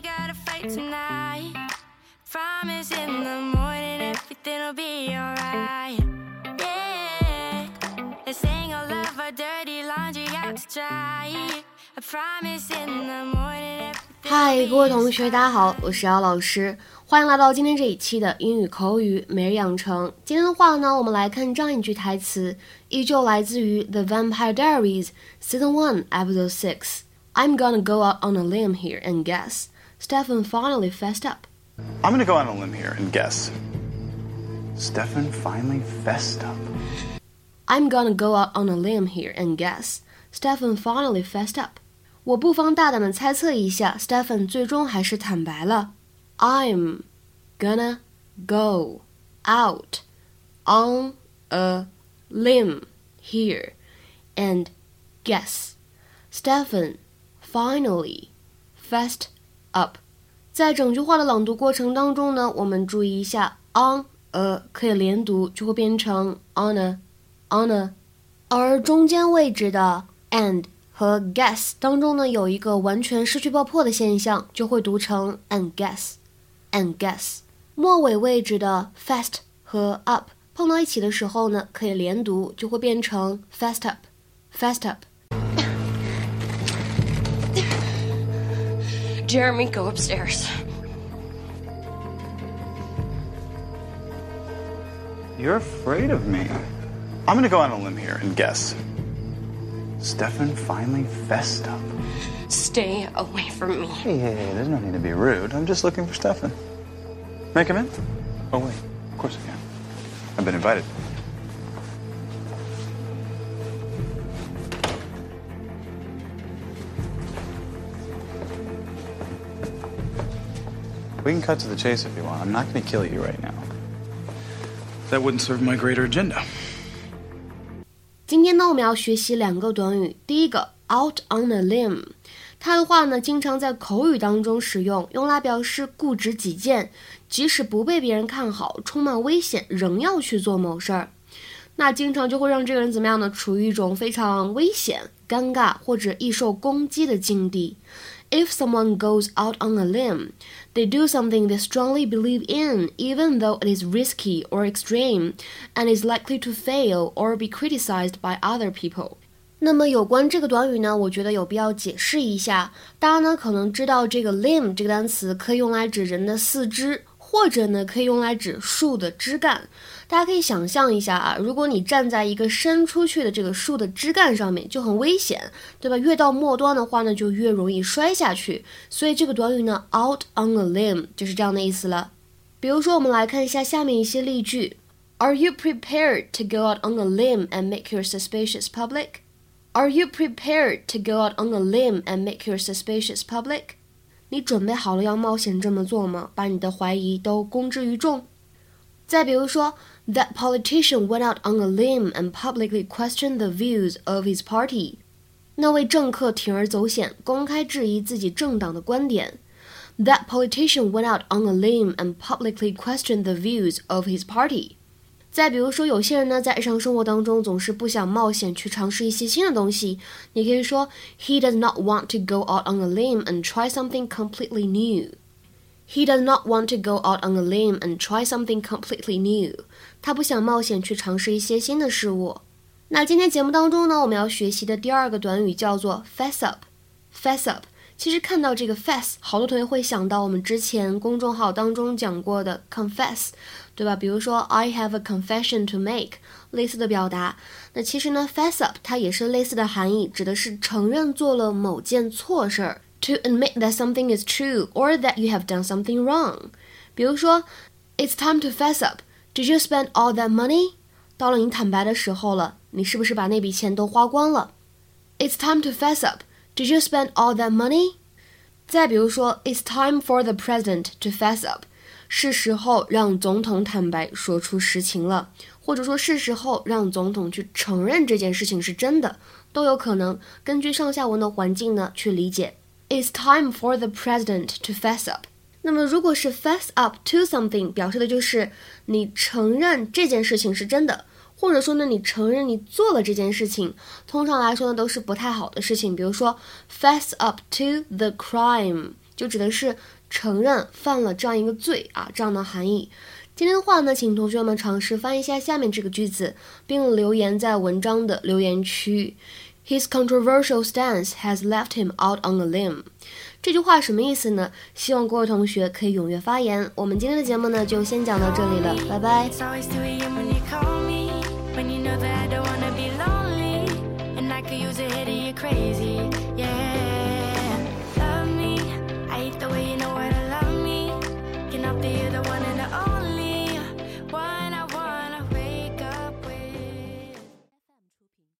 don't gotta fight tonight. Promise in the morning everything'll be alright. Yeah, let's hang all of our dirty laundry out to dry. I promise in the morning. 嗨，各位同学，大家好，我是姚老师，欢迎来到今天这一期的英语口语每日养成。今天的话呢，我们来看这样一句台词，依旧来自于《The Vampire Diaries》Season One Episode Six。I'm gonna go out on a limb here and guess. Stefan finally fessed up. I'm gonna go on a limb here and guess. Stefan finally fessed up. I'm gonna go out on a limb here and guess. Stefan finally fessed up. 我不妨大胆的猜测一下，Stephen 最终还是坦白了。I'm gonna go out on a limb here and guess. Stephen finally fessed up. 在整句话的朗读过程当中呢，我们注意一下，on a 可以连读，就会变成 on a on a，而中间位置的 and。和 guess 当中呢有一个完全失去爆破的现象，就会读成 and guess，and guess。末尾位置的 fast 和 up 碰到一起的时候呢，可以连读，就会变成 fast up，fast up。Jeremy, go upstairs. You're afraid of me. I'm gonna go on a limb here and guess. Stefan finally fessed up. Stay away from me. Hey, hey, hey, there's no need to be rude. I'm just looking for Stefan. Make him in? Oh, wait. Of course I can. I've been invited. We can cut to the chase if you want. I'm not going to kill you right now. That wouldn't serve my greater agenda. 今天呢，我们要学习两个短语。第一个，out on a limb，它的话呢，经常在口语当中使用，用来表示固执己见，即使不被别人看好，充满危险，仍要去做某事儿。那经常就会让这个人怎么样呢？处于一种非常危险、尴尬或者易受攻击的境地。If someone goes out on a limb, they do something they strongly believe in, even though it is risky or extreme, and is likely to fail or be criticized by other people. 那么有关这个短语呢，我觉得有必要解释一下。大家呢可能知道这个 limb 这个单词可以用来指人的四肢。 或者呢，可以用来指树的枝干。大家可以想象一下啊，如果你站在一个伸出去的这个树的枝干上面，就很危险，对吧？越到末端的话呢，就越容易摔下去。所以这个短语呢，out on a limb 就是这样的意思了。比如说，我们来看一下下面一些例句：Are you prepared to go out on a limb and make your suspicions public? Are you prepared to go out on a limb and make your suspicions public? 你准备好了要冒险这么做吗？把你的怀疑都公之于众。再比如说，That politician went out on a limb and publicly questioned the views of his party。那位政客铤而走险，公开质疑自己政党的观点。That politician went out on a limb and publicly questioned the views of his party。 再比如说，有些人呢，在日常生活当中总是不想冒险去尝试一些新的东西。你可以说，He does not want to go out on a limb and try something completely new. He does not want to go out on a limb and try something completely new. 他不想冒险去尝试一些新的事物。那今天节目当中呢，我们要学习的第二个短语叫做 fess up。fess up。其实看到这个 fess，好多同学会想到我们之前公众号当中讲过的 confess。对吧？比如说，I have a confession to make，类似的表达。那其实呢，fess up 它也是类似的含义，指的是承认做了某件错事儿。To admit that something is true or that you have done something wrong。比如说，It's time to fess up. Did you spend all that money？到了你坦白的时候了，你是不是把那笔钱都花光了？It's time to fess up. Did you spend all that money？再比如说，It's time for the president to fess up。是时候让总统坦白说出实情了，或者说是时候让总统去承认这件事情是真的，都有可能根据上下文的环境呢去理解。It's time for the president to fess up。那么如果是 fess up to something，表示的就是你承认这件事情是真的，或者说呢你承认你做了这件事情。通常来说呢都是不太好的事情，比如说 fess up to the crime。就指的是承认犯了这样一个罪啊，这样的含义。今天的话呢，请同学们尝试翻译一下下面这个句子，并留言在文章的留言区。His controversial stance has left him out on a limb。这句话什么意思呢？希望各位同学可以踊跃发言。我们今天的节目呢，就先讲到这里了，拜拜。Crazy, yeah.